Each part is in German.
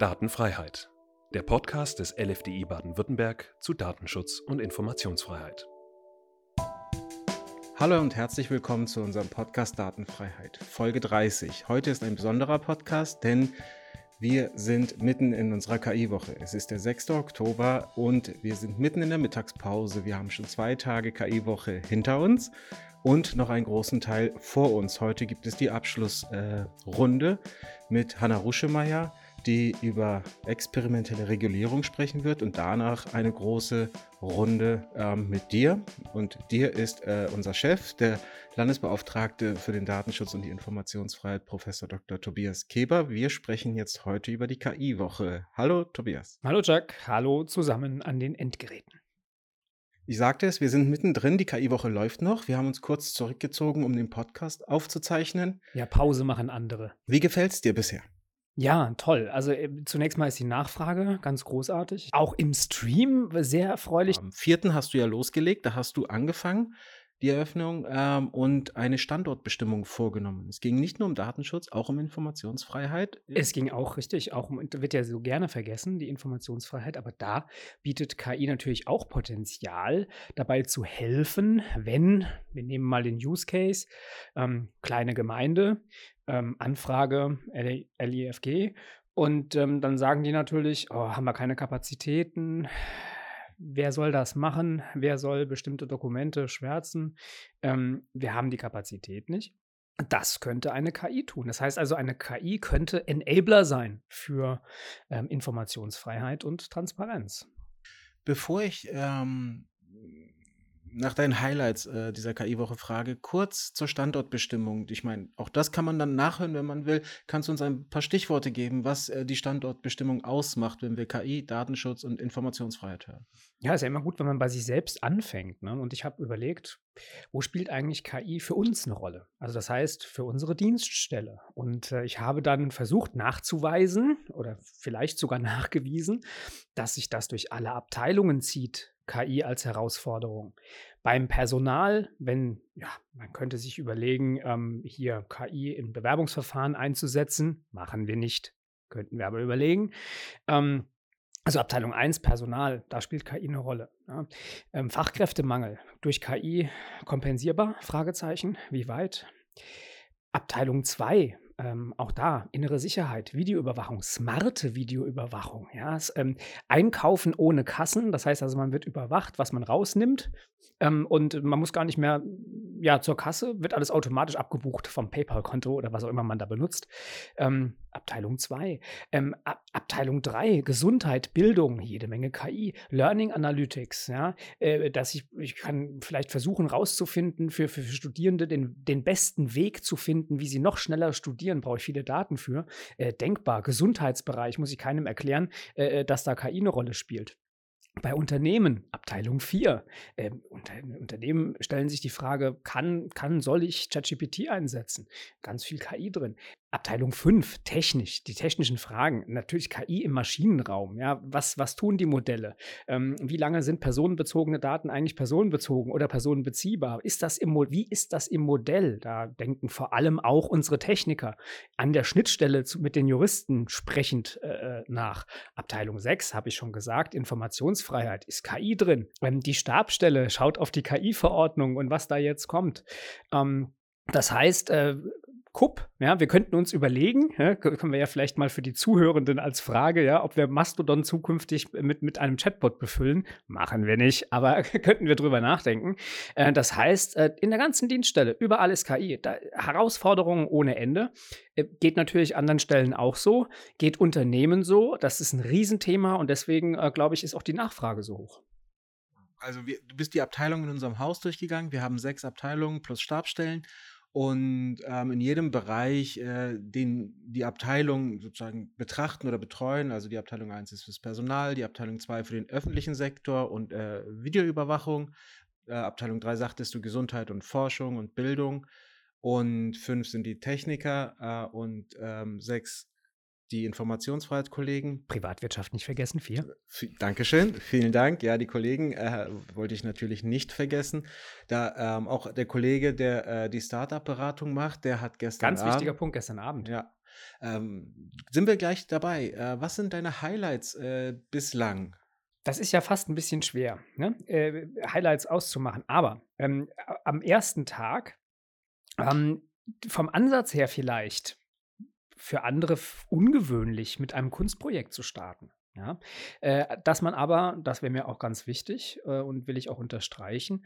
Datenfreiheit. Der Podcast des LFDI Baden-Württemberg zu Datenschutz und Informationsfreiheit. Hallo und herzlich willkommen zu unserem Podcast Datenfreiheit, Folge 30. Heute ist ein besonderer Podcast, denn wir sind mitten in unserer KI-Woche. Es ist der 6. Oktober und wir sind mitten in der Mittagspause. Wir haben schon zwei Tage KI-Woche hinter uns und noch einen großen Teil vor uns. Heute gibt es die Abschlussrunde äh, mit Hanna Ruschemeyer, die über experimentelle Regulierung sprechen wird und danach eine große Runde ähm, mit dir. Und dir ist äh, unser Chef, der Landesbeauftragte für den Datenschutz und die Informationsfreiheit, Professor Dr. Tobias Keber. Wir sprechen jetzt heute über die KI-Woche. Hallo, Tobias. Hallo, Jack. Hallo zusammen an den Endgeräten. Ich sagte es, wir sind mittendrin, die KI-Woche läuft noch. Wir haben uns kurz zurückgezogen, um den Podcast aufzuzeichnen. Ja, Pause machen andere. Wie gefällt es dir bisher? Ja, toll. Also äh, zunächst mal ist die Nachfrage ganz großartig. Auch im Stream sehr erfreulich. Am vierten hast du ja losgelegt, da hast du angefangen die Eröffnung ähm, und eine Standortbestimmung vorgenommen. Es ging nicht nur um Datenschutz, auch um Informationsfreiheit. Es ging auch richtig, auch um, wird ja so gerne vergessen, die Informationsfreiheit, aber da bietet KI natürlich auch Potenzial, dabei zu helfen, wenn, wir nehmen mal den Use Case, ähm, kleine Gemeinde, ähm, Anfrage LIFG und ähm, dann sagen die natürlich, oh, haben wir keine Kapazitäten, wer soll das machen, wer soll bestimmte Dokumente schwärzen. Ähm, wir haben die Kapazität nicht. Das könnte eine KI tun. Das heißt also, eine KI könnte Enabler sein für ähm, Informationsfreiheit und Transparenz. Bevor ich ähm, nach deinen Highlights äh, dieser KI-Woche frage, kurz zur Standortbestimmung. Ich meine, auch das kann man dann nachhören, wenn man will. Kannst du uns ein paar Stichworte geben, was äh, die Standortbestimmung ausmacht, wenn wir KI, Datenschutz und Informationsfreiheit hören? Ja, ist ja immer gut, wenn man bei sich selbst anfängt. Ne? Und ich habe überlegt, wo spielt eigentlich KI für uns eine Rolle? Also das heißt, für unsere Dienststelle. Und äh, ich habe dann versucht nachzuweisen oder vielleicht sogar nachgewiesen, dass sich das durch alle Abteilungen zieht, KI als Herausforderung. Beim Personal, wenn, ja, man könnte sich überlegen, ähm, hier KI in Bewerbungsverfahren einzusetzen, machen wir nicht, könnten wir aber überlegen. Ähm, also Abteilung 1, Personal, da spielt KI eine Rolle. Ja. Ähm, Fachkräftemangel durch KI kompensierbar? Fragezeichen. Wie weit? Abteilung 2, ähm, auch da innere Sicherheit, Videoüberwachung, smarte Videoüberwachung, ja, es, ähm, Einkaufen ohne Kassen, das heißt also, man wird überwacht, was man rausnimmt ähm, und man muss gar nicht mehr ja, zur Kasse, wird alles automatisch abgebucht vom PayPal-Konto oder was auch immer man da benutzt. Ähm, Abteilung 2. Ähm, Ab Abteilung 3, Gesundheit, Bildung, jede Menge KI, Learning Analytics, ja, äh, dass ich, ich kann vielleicht versuchen rauszufinden, für, für, für Studierende den, den besten Weg zu finden, wie sie noch schneller studieren, brauche ich viele Daten für. Äh, denkbar, Gesundheitsbereich, muss ich keinem erklären, äh, äh dass da KI eine Rolle spielt. Bei Unternehmen, Abteilung 4, äh, unter, Unternehmen stellen sich die Frage, kann, kann, soll ich ChatGPT einsetzen? Ganz viel KI drin. Abteilung 5, technisch, die technischen Fragen. Natürlich KI im Maschinenraum. Ja, was, was tun die Modelle? Ähm, wie lange sind personenbezogene Daten eigentlich personenbezogen oder personenbeziehbar? Ist das im, wie ist das im Modell? Da denken vor allem auch unsere Techniker an der Schnittstelle zu, mit den Juristen sprechend äh, nach. Abteilung 6, habe ich schon gesagt, Informationsfreiheit. Ist KI drin? Ähm, die Stabstelle schaut auf die KI-Verordnung und was da jetzt kommt. Ähm, das heißt, äh, Kupp, ja, wir könnten uns überlegen, ja, können wir ja vielleicht mal für die Zuhörenden als Frage, ja, ob wir Mastodon zukünftig mit, mit einem Chatbot befüllen. Machen wir nicht, aber könnten wir drüber nachdenken. Äh, das heißt, äh, in der ganzen Dienststelle, überall ist KI. Da, Herausforderungen ohne Ende. Äh, geht natürlich anderen Stellen auch so, geht Unternehmen so. Das ist ein Riesenthema und deswegen, äh, glaube ich, ist auch die Nachfrage so hoch. Also wir, du bist die Abteilung in unserem Haus durchgegangen. Wir haben sechs Abteilungen plus Stabstellen und ähm, in jedem Bereich äh, den die Abteilung sozusagen betrachten oder betreuen. Also die Abteilung 1 ist fürs Personal, die Abteilung 2 für den öffentlichen Sektor und äh, Videoüberwachung. Äh, Abteilung 3 sagtest du Gesundheit und Forschung und Bildung. Und 5 sind die Techniker äh, und ähm, 6 die Informationsfreiheit-Kollegen. Privatwirtschaft nicht vergessen, vier. Dankeschön, vielen Dank. Ja, die Kollegen äh, wollte ich natürlich nicht vergessen. Da ähm, auch der Kollege, der äh, die Startup-Beratung macht, der hat gestern Ganz Abend, wichtiger Punkt gestern Abend. Ja, Ähm, sind wir gleich dabei. Äh, was sind deine Highlights äh, bislang? Das ist ja fast ein bisschen schwer, ne? äh, Highlights auszumachen. Aber ähm, am ersten Tag, ähm, vom Ansatz her vielleicht, für andere ungewöhnlich, mit einem Kunstprojekt zu starten. Ja, äh, dass man aber, das wäre mir auch ganz wichtig äh, und will ich auch unterstreichen,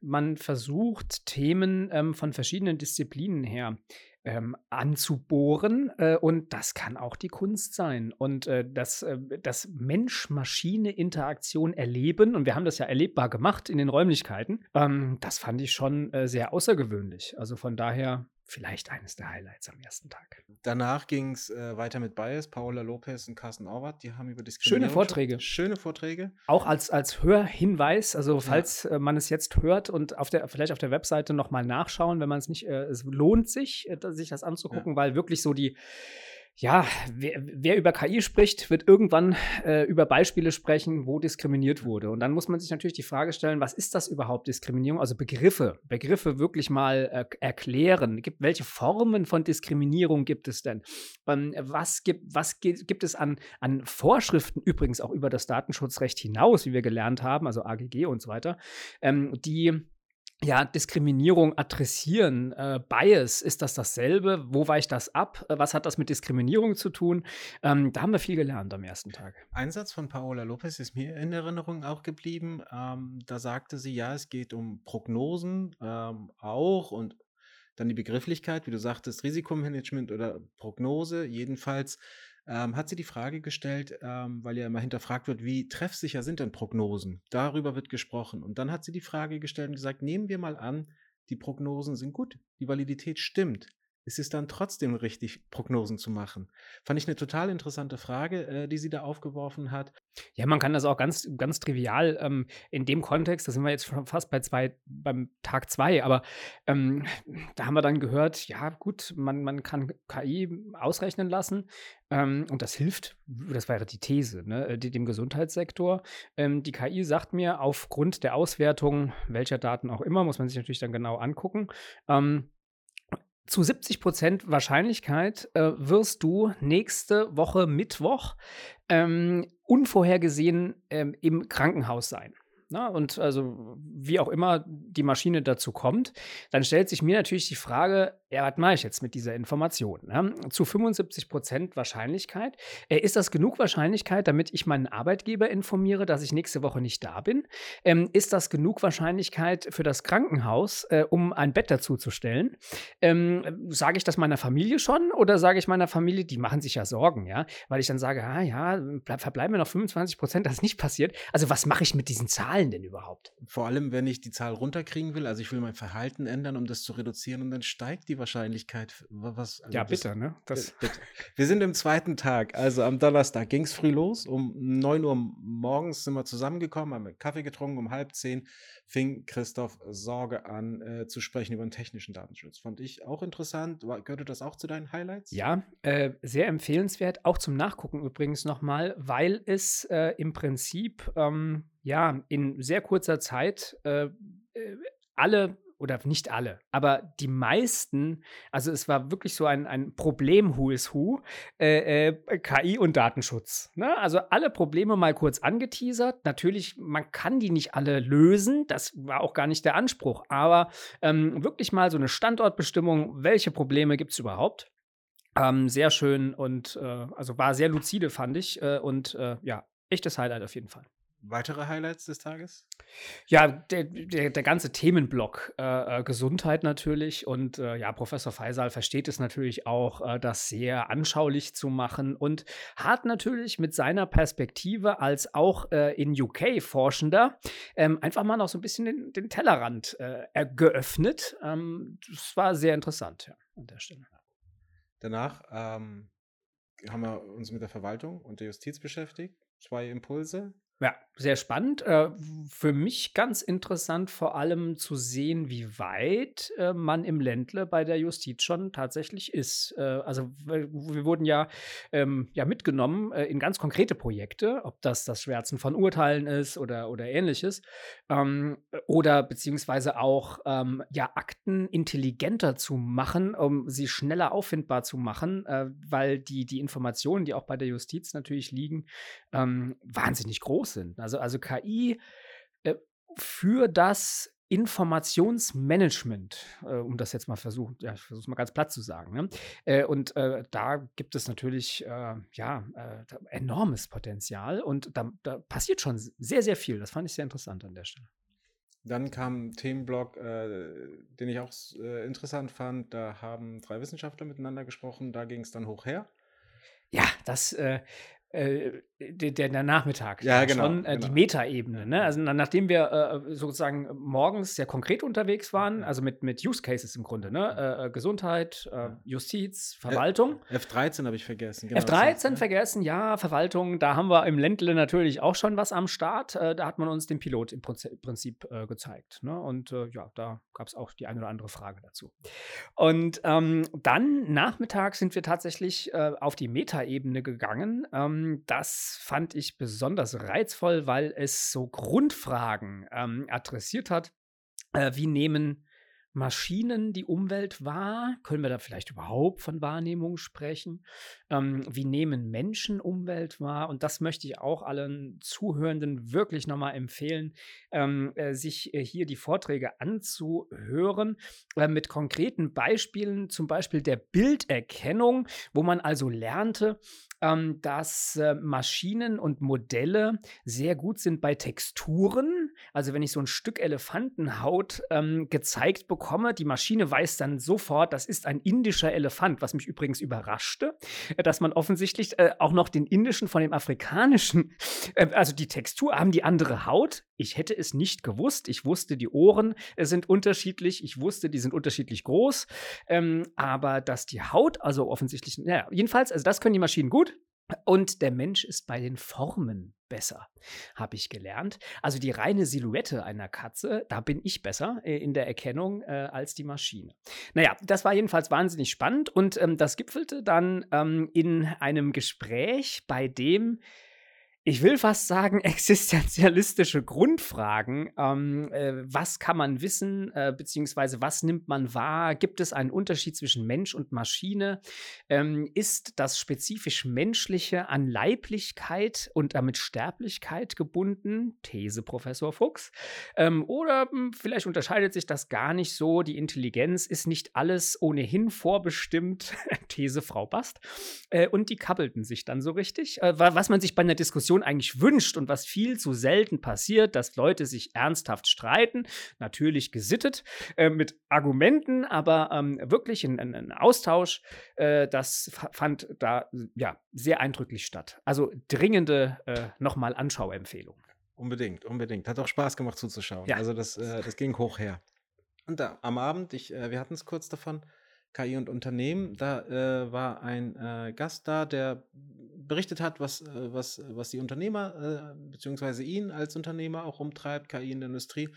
man versucht Themen ähm, von verschiedenen Disziplinen her ähm, anzubohren äh, und das kann auch die Kunst sein und äh, das, äh, das Mensch-Maschine-Interaktion erleben und wir haben das ja erlebbar gemacht in den Räumlichkeiten, ähm, das fand ich schon äh, sehr außergewöhnlich. Also von daher vielleicht eines der Highlights am ersten Tag. Danach ging es äh, weiter mit Bias, Paola Lopez und Carsten Auwart. Die haben über Diskriminierung. Schöne Vorträge. Schöne Vorträge. Auch als, als Hörhinweis, also falls ja. äh, man es jetzt hört und auf der, vielleicht auf der Webseite nochmal nachschauen, wenn man es nicht, äh, es lohnt sich, äh, sich das anzugucken, ja. weil wirklich so die ja, wer, wer, über KI spricht, wird irgendwann äh, über Beispiele sprechen, wo diskriminiert wurde. Und dann muss man sich natürlich die Frage stellen, was ist das überhaupt Diskriminierung? Also Begriffe, Begriffe wirklich mal äh, erklären. Gibt, welche Formen von Diskriminierung gibt es denn? Ähm, was gibt, was gibt es an, an Vorschriften, übrigens auch über das Datenschutzrecht hinaus, wie wir gelernt haben, also AGG und so weiter, ähm, die ja, Diskriminierung adressieren, äh, Bias, ist das dasselbe? Wo weicht das ab? Äh, was hat das mit Diskriminierung zu tun? Ähm, da haben wir viel gelernt am ersten Tag. Ein Satz von Paola Lopez ist mir in Erinnerung auch geblieben. Ähm, da sagte sie, ja, es geht um Prognosen ähm, auch und dann die Begrifflichkeit, wie du sagtest, Risikomanagement oder Prognose. Jedenfalls ähm, hat sie die Frage gestellt, ähm, weil ja immer hinterfragt wird, wie treffsicher sind denn Prognosen? Darüber wird gesprochen. Und dann hat sie die Frage gestellt und gesagt, nehmen wir mal an, die Prognosen sind gut, die Validität stimmt ist es dann trotzdem richtig, Prognosen zu machen? Fand ich eine total interessante Frage, äh, die sie da aufgeworfen hat. Ja, man kann das auch ganz, ganz trivial ähm, in dem Kontext, da sind wir jetzt schon fast bei zwei, beim Tag zwei, aber ähm, da haben wir dann gehört, ja gut, man, man kann KI ausrechnen lassen ähm, und das hilft, das wäre die These, ne, äh, dem Gesundheitssektor. Ähm, die KI sagt mir aufgrund der Auswertung welcher Daten auch immer, muss man sich natürlich dann genau angucken, ähm, zu 70 Prozent Wahrscheinlichkeit äh, wirst du nächste Woche Mittwoch ähm, unvorhergesehen ähm, im Krankenhaus sein. Na, und also wie auch immer die Maschine dazu kommt, dann stellt sich mir natürlich die Frage, ja, was mache ich jetzt mit dieser Information? Ne? Zu 75 Prozent Wahrscheinlichkeit. Äh, ist das genug Wahrscheinlichkeit, damit ich meinen Arbeitgeber informiere, dass ich nächste Woche nicht da bin? Ähm, ist das genug Wahrscheinlichkeit für das Krankenhaus, äh, um ein Bett dazu zu stellen? Ähm, sage ich das meiner Familie schon oder sage ich meiner Familie, die machen sich ja Sorgen, ja? Weil ich dann sage, ah ja, verbleiben mir noch 25 Prozent, das ist nicht passiert. Also was mache ich mit diesen Zahlen denn überhaupt? Vor allem, wenn ich die Zahl runterkriegen will, also ich will mein Verhalten ändern, um das zu reduzieren und dann steigt die Wahrscheinlichkeit. Was, also ja, bitte, ne? Das bitte. Wir sind im zweiten Tag, also am Donnerstag ging es früh los. Um 9 Uhr morgens sind wir zusammengekommen, haben Kaffee getrunken. Um halb zehn fing Christoph Sorge an äh, zu sprechen über den technischen Datenschutz. Fand ich auch interessant. gehörte das auch zu deinen Highlights? Ja, äh, sehr empfehlenswert. Auch zum Nachgucken übrigens nochmal, weil es äh, im Prinzip ähm, ja in sehr kurzer Zeit äh, äh, alle oder nicht alle, aber die meisten, also es war wirklich so ein, ein Problem Who is Who, äh, äh, KI und Datenschutz. Ne? Also alle Probleme mal kurz angeteasert. Natürlich, man kann die nicht alle lösen, das war auch gar nicht der Anspruch, aber ähm, wirklich mal so eine Standortbestimmung, welche Probleme gibt es überhaupt? Ähm, sehr schön und äh, also war sehr lucide, fand ich. Äh, und äh, ja, echtes Highlight auf jeden Fall. Weitere Highlights des Tages? Ja, der, der, der ganze Themenblock äh, äh, Gesundheit natürlich und äh, ja, Professor Faisal versteht es natürlich auch, äh, das sehr anschaulich zu machen und hat natürlich mit seiner Perspektive als auch äh, in UK Forschender ähm, einfach mal noch so ein bisschen den, den Tellerrand äh, geöffnet. Ähm, das war sehr interessant ja, an der Stelle. Danach ähm, haben wir uns mit der Verwaltung und der Justiz beschäftigt. Zwei Impulse Ja, sehr spannend. Äh, für mich ganz interessant, vor allem zu sehen, wie weit äh, man im Ländle bei der Justiz schon tatsächlich ist. Äh, also wir, wurden ja, ähm, ja mitgenommen äh, in ganz konkrete Projekte, ob das das Schwärzen von Urteilen ist oder, oder ähnliches. Ähm, oder beziehungsweise auch ähm, ja, Akten intelligenter zu machen, um sie schneller auffindbar zu machen, äh, weil die, die Informationen, die auch bei der Justiz natürlich liegen, ähm, wahnsinnig groß sind. Also, also KI äh, für das Informationsmanagement, äh, um das jetzt mal versuchen, ja, ich versuche es mal ganz platt zu sagen. Ne? Äh, und äh, da gibt es natürlich äh, ja äh, enormes Potenzial und da, da, passiert schon sehr, sehr viel. Das fand ich sehr interessant an der Stelle. Dann kam ein Themenblock, äh, den ich auch interessant fand. Da haben drei Wissenschaftler miteinander gesprochen. Da ging es dann hoch her. Ja, das der, der, Nachmittag. Ja, genau. Schon äh, genau. die Metaebene. Ne? Also nachdem wir äh, sozusagen morgens sehr konkret unterwegs waren, also mit, mit Use Cases im Grunde, ne? Äh, äh, Gesundheit, äh, Justiz, Verwaltung. F13 habe ich vergessen. Genau F13 heißt, ne? vergessen, ja, Verwaltung. Da haben wir im Ländle natürlich auch schon was am Start. da hat man uns den Pilot im Prinzip gezeigt. Ne? Und ja, da gab es auch die eine oder andere Frage dazu. Und ähm, dann nachmittags sind wir tatsächlich auf die Metaebene gegangen. Ähm, das fand ich besonders reizvoll, weil es so Grundfragen ähm, adressiert hat. Äh, wie nehmen Maschinen die Umwelt wahr? Können wir da vielleicht überhaupt von Wahrnehmung sprechen? Ähm, wie nehmen Menschen Umwelt wahr? Und das möchte ich auch allen Zuhörenden wirklich nochmal empfehlen, ähm, äh, sich äh, hier die Vorträge anzuhören äh, mit konkreten Beispielen, zum Beispiel der Bilderkennung, wo man also lernte, ähm, dass äh, Maschinen und Modelle sehr gut sind bei Texturen. Also wenn ich so ein Stück Elefantenhaut ähm, gezeigt bekomme, die Maschine weiß dann sofort, das ist ein indischer Elefant, was mich übrigens überraschte, äh, dass man offensichtlich äh, auch noch den indischen von dem afrikanischen, äh, also die Textur, haben die andere Haut. Ich hätte es nicht gewusst. Ich wusste, die Ohren äh, sind unterschiedlich. Ich wusste, die sind unterschiedlich groß. Ähm, aber dass die Haut, also offensichtlich, naja, jedenfalls, also das können die Maschinen gut. Und der Mensch ist bei den Formen besser, habe ich gelernt. Also die reine Silhouette einer Katze, da bin ich besser äh, in der Erkennung äh, als die Maschine. Naja, das war jedenfalls wahnsinnig spannend und ähm, das gipfelte dann ähm, in einem Gespräch, bei dem ich will fast sagen, existenzialistische Grundfragen. Ähm, äh, was kann man wissen, äh, beziehungsweise was nimmt man wahr? Gibt es einen Unterschied zwischen Mensch und Maschine? Ähm, ist das spezifisch Menschliche an Leiblichkeit und damit Sterblichkeit gebunden? These Professor Fuchs. Ähm, oder hm, vielleicht unterscheidet sich das gar nicht so. Die Intelligenz ist nicht alles ohnehin vorbestimmt. These Frau Bast. Äh, und die kabbelten sich dann so richtig. Äh, was man sich bei einer Diskussion Diskussion eigentlich wünscht und was viel zu selten passiert, dass Leute sich ernsthaft streiten, natürlich gesittet, äh, mit Argumenten, aber ähm, wirklich ein, ein Austausch, äh, das fand da ja sehr eindrücklich statt. Also dringende äh, nochmal Anschauempfehlung. Unbedingt, unbedingt. Hat auch Spaß gemacht zuzuschauen. Ja. Also das, äh, das ging hoch her. Und da, am Abend, ich, äh, wir hatten es kurz davon, KI und Unternehmen. Da äh, war ein äh, Gast da, der berichtet hat, was, äh, was, was die Unternehmer äh, beziehungsweise ihn als Unternehmer auch umtreibt, KI in der Industrie.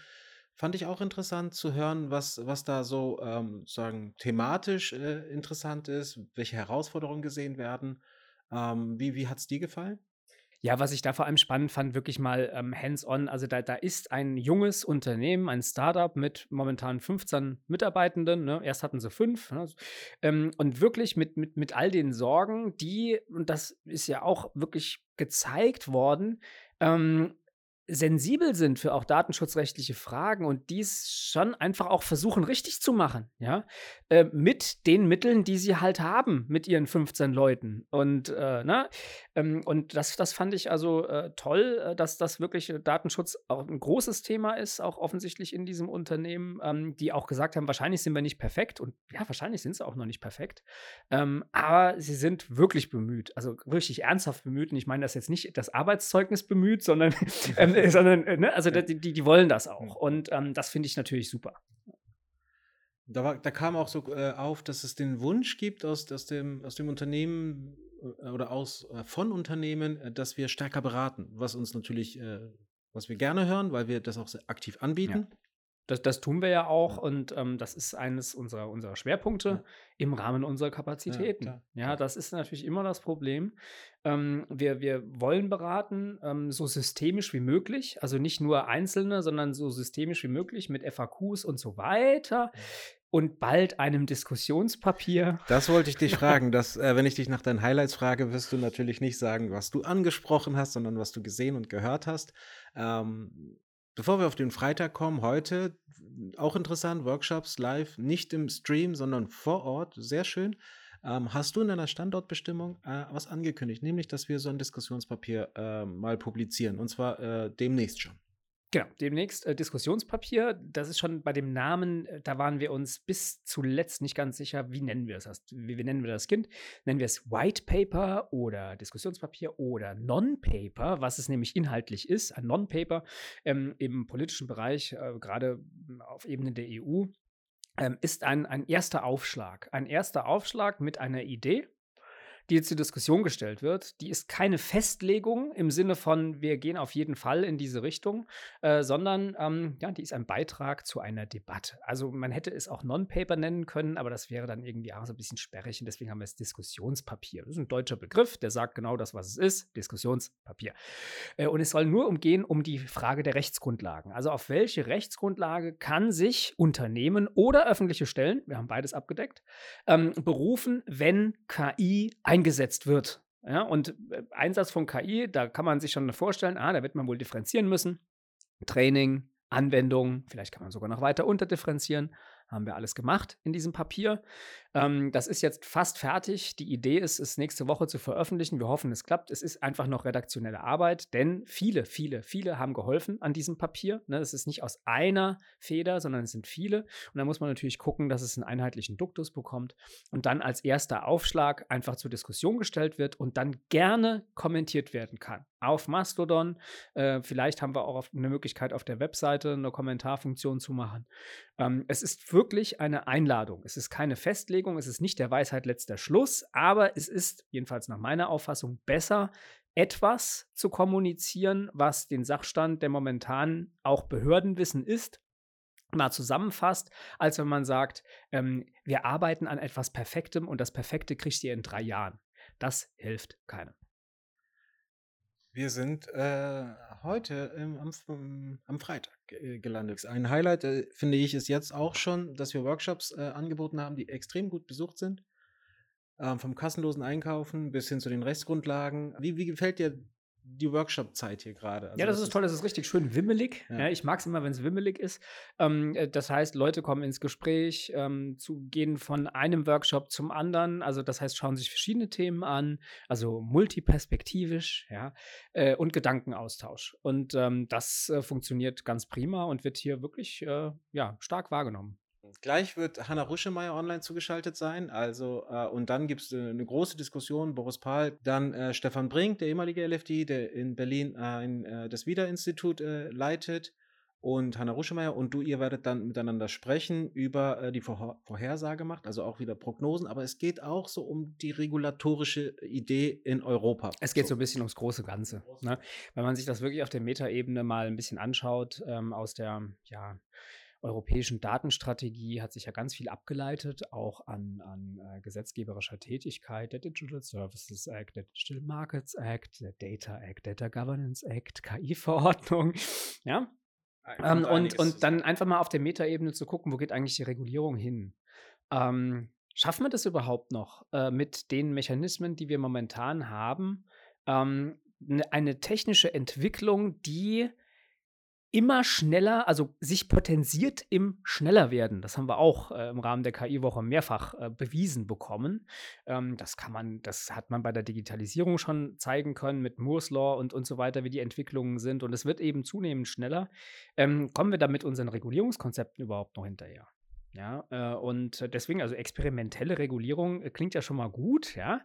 Fand ich auch interessant zu hören, was, was da so ähm, sagen thematisch äh, interessant ist, welche Herausforderungen gesehen werden. Ähm, wie wie hat es dir gefallen? Ja, was ich da vor allem spannend fand, wirklich mal ähm, hands-on. Also da, da ist ein junges Unternehmen, ein Startup mit momentan 15 Mitarbeitenden. Ne? Erst hatten sie fünf. Ne? Ähm, und wirklich mit, mit, mit all den Sorgen, die, und das ist ja auch wirklich gezeigt worden, ähm, sensibel sind für auch datenschutzrechtliche Fragen und dies schon einfach auch versuchen richtig zu machen, ja, äh, mit den Mitteln, die sie halt haben, mit ihren 15 Leuten. Und, äh, na, ne, ähm, und das, das fand ich also äh, toll, äh, dass das wirklich äh, Datenschutz auch ein großes Thema ist, auch offensichtlich in diesem Unternehmen, ähm, die auch gesagt haben, wahrscheinlich sind wir nicht perfekt und ja, wahrscheinlich sind sie auch noch nicht perfekt, ähm, aber sie sind wirklich bemüht, also wirklich ernsthaft bemüht. Und ich meine das jetzt nicht das Arbeitszeugnis bemüht, sondern ähm, äh, sondern, äh, ne, also die, die, die, wollen das auch. Und ähm, das finde ich natürlich super. Da, war, da kam auch so äh, auf, dass es den Wunsch gibt aus, aus, dem, aus dem Unternehmen, äh, oder aus äh, von Unternehmen, dass wir stärker beraten, was uns natürlich, was wir gerne hören, weil wir das auch sehr aktiv anbieten. Ja. Das, das tun wir ja auch und ähm, das ist eines unserer, unserer Schwerpunkte ja. im Rahmen unserer Kapazitäten. Ja, ja, das ist natürlich immer das Problem. Ähm, wir, wir wollen beraten, ähm, so systemisch wie möglich, also nicht nur einzelne, sondern so systemisch wie möglich mit FAQs und so weiter. Und bald einem Diskussionspapier. Das wollte ich dich fragen. Dass, äh, wenn ich dich nach deinen Highlights frage, wirst du natürlich nicht sagen, was du angesprochen hast, sondern was du gesehen und gehört hast. Ähm, Bevor wir auf den Freitag kommen, heute auch interessant, Workshops live, nicht im Stream, sondern vor Ort, sehr schön. Ähm, hast du in deiner Standortbestimmung äh, was angekündigt, nämlich, dass wir so ein Diskussionspapier äh, mal publizieren, und zwar äh, demnächst schon? Genau, demnächst äh, Diskussionspapier. Das ist schon bei dem Namen, äh, da waren wir uns bis zuletzt nicht ganz sicher, wie nennen wir es. Das wie, wie, nennen wir das Kind? Nennen wir es White Paper oder Diskussionspapier oder Non-Paper, was es nämlich inhaltlich ist. Ein Non-Paper ähm, im politischen Bereich, äh, gerade auf Ebene der EU, ähm, ist ein, ein erster Aufschlag. Ein erster Aufschlag mit einer Idee die jetzt zur Diskussion gestellt wird, die ist keine Festlegung im Sinne von, wir gehen auf jeden Fall in diese Richtung, äh, sondern ähm, ja, die ist ein Beitrag zu einer Debatte. Also man hätte es auch Non-Paper nennen können, aber das wäre dann irgendwie auch so ein bisschen sperrig und deswegen haben wir es Diskussionspapier. Das ist ein deutscher Begriff, der sagt genau das, was es ist, Diskussionspapier. Äh, und es soll nur umgehen um die Frage der Rechtsgrundlagen. Also auf welche Rechtsgrundlage kann sich Unternehmen oder öffentliche Stellen, wir haben beides abgedeckt, ähm, berufen, wenn KI ein eingesetzt wird. Ja, und äh, Einsatz von KI, da kann man sich schon vorstellen, ah, da wird man wohl differenzieren müssen. Training, Anwendung, vielleicht kann man sogar noch weiter unterdifferenzieren haben wir alles gemacht in diesem Papier. Ähm, das ist jetzt fast fertig. Die Idee ist, es nächste Woche zu veröffentlichen. Wir hoffen, es klappt. Es ist einfach noch redaktionelle Arbeit, denn viele, viele, viele haben geholfen an diesem Papier. Ne, ist nicht aus einer Feder, sondern es sind viele. Und da muss man natürlich gucken, dass es einen einheitlichen Duktus bekommt und dann als erster Aufschlag einfach zur Diskussion gestellt wird und dann gerne kommentiert werden kann. Auf Mastodon. Äh, vielleicht haben wir auch eine Möglichkeit, auf der Webseite eine Kommentarfunktion zu machen. Ähm, es ist wirklich eine Einladung. Es ist keine Festlegung, es ist nicht der Weisheit letzter Schluss, aber es ist, jedenfalls nach meiner Auffassung, besser, etwas zu kommunizieren, was den Sachstand der momentan auch Behördenwissen ist, mal zusammenfasst, als wenn man sagt, ähm, wir arbeiten an etwas Perfektem und das Perfekte kriegt ihr in drei Jahren. Das hilft keinem. Wir sind äh, heute ähm, am, am, Freitag gelandet. Ein Highlight, äh, finde ich, ist jetzt auch schon, dass wir Workshops äh, angeboten haben, die extrem gut besucht sind. Ähm, vom kassenlosen Einkaufen bis hin zu den Rechtsgrundlagen. Wie, wie gefällt dir die Workshop-Zeit hier gerade. Also ja, das, das ist toll, das ist richtig schön wimmelig. Ja. Ja, ich mag es immer, wenn es wimmelig ist. Ähm, äh, das heißt, Leute kommen ins Gespräch, ähm, zu, gehen von einem Workshop zum anderen. Also das heißt, schauen sich verschiedene Themen an, also multiperspektivisch, ja, äh, und Gedankenaustausch. Und ähm, das äh, funktioniert ganz prima und wird hier wirklich äh, ja, stark wahrgenommen. Gleich wird Hanna Ruschemeyer online zugeschaltet sein. Also, äh, und dann gibt es äh, eine große Diskussion. Boris Pahl, dann äh, Stefan Brink, der ehemalige LFD, der in Berlin äh, in, äh, das Wieder-Institut äh, leitet. Und Hanna Ruschemeyer und du, ihr werdet dann miteinander sprechen über die Vor Vorhersage macht, also auch wieder Prognosen. Aber es geht auch so um die regulatorische Idee in Europa. Es geht so, so ein bisschen ums große Ganze. Ne? Wenn man sich das wirklich auf der Metaebene mal ein bisschen anschaut, ähm, aus der, ja, europäischen Datenstrategie hat sich ja ganz viel abgeleitet, auch an, an äh, gesetzgeberischer Tätigkeit, der Digital Services Act, der Digital Markets Act, der Data Act, Data Governance Act, KI-Verordnung, ja. Ähm, und, und dann einfach mal auf der Metaebene zu gucken, wo geht eigentlich die Regulierung hin? Ähm, schaffen wir das überhaupt noch äh, mit den Mechanismen, die wir momentan haben? Ähm, ne, eine technische Entwicklung, die immer schneller, also sich potenziert im Schnellerwerden. Das haben wir auch äh, im Rahmen der KI-Woche mehrfach äh, bewiesen bekommen. Ähm, das kann man, das hat man bei der Digitalisierung schon zeigen können mit Moore's Law und, und so weiter, wie die Entwicklungen sind. Und es wird eben zunehmend schneller. Ähm, kommen wir da mit unseren Regulierungskonzepten überhaupt noch hinterher? Ja, äh, und deswegen, also experimentelle Regulierung äh, klingt ja schon mal gut, ja.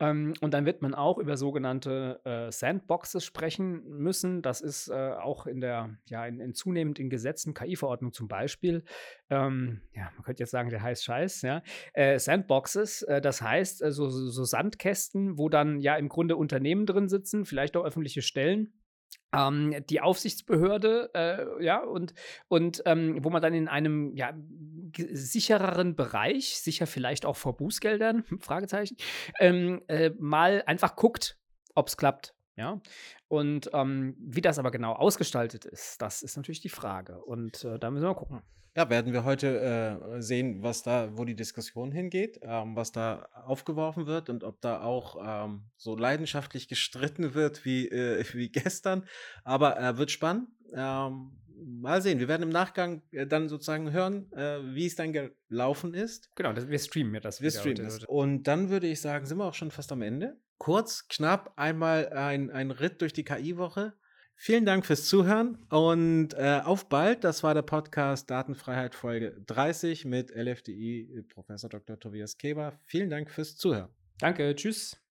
Ähm, und dann wird man auch über sogenannte äh, Sandboxes sprechen müssen. Das ist äh, auch in der, ja, in, in zunehmend in Gesetzen, KI-Verordnung zum Beispiel. Ähm, ja, man könnte jetzt sagen, der heißt Scheiß, ja. Äh, Sandboxes, äh, das heißt so, so Sandkästen, wo dann ja im Grunde Unternehmen drin sitzen, vielleicht auch öffentliche Stellen ähm, die Aufsichtsbehörde, äh, ja, und, und ähm, wo man dann in einem ja, sichereren Bereich, sicher vielleicht auch vor Bußgeldern, Fragezeichen, ähm, äh, mal einfach guckt, ob es klappt. Ja, und ähm, wie das aber genau ausgestaltet ist, das ist natürlich die Frage. Und äh, da müssen wir mal gucken. Ja, werden wir heute äh, sehen, was da, wo die Diskussion hingeht, ähm, was da aufgeworfen wird und ob da auch ähm, so leidenschaftlich gestritten wird wie, äh, wie gestern. Aber äh, wird spannend. Ähm, mal sehen. Wir werden im Nachgang äh, dann sozusagen hören, äh, wie es dann gelaufen ist. Genau, das, wir streamen ja das. Wir streamen das. Und dann würde ich sagen, sind wir auch schon fast am Ende. Kurz, knapp, einmal ein, ein Ritt durch die KI-Woche. Vielen Dank fürs Zuhören und äh, auf bald. Das war der Podcast Datenfreiheit Folge 30 mit LFDI Professor Dr. Tobias Keber. Vielen Dank fürs Zuhören. Danke, tschüss.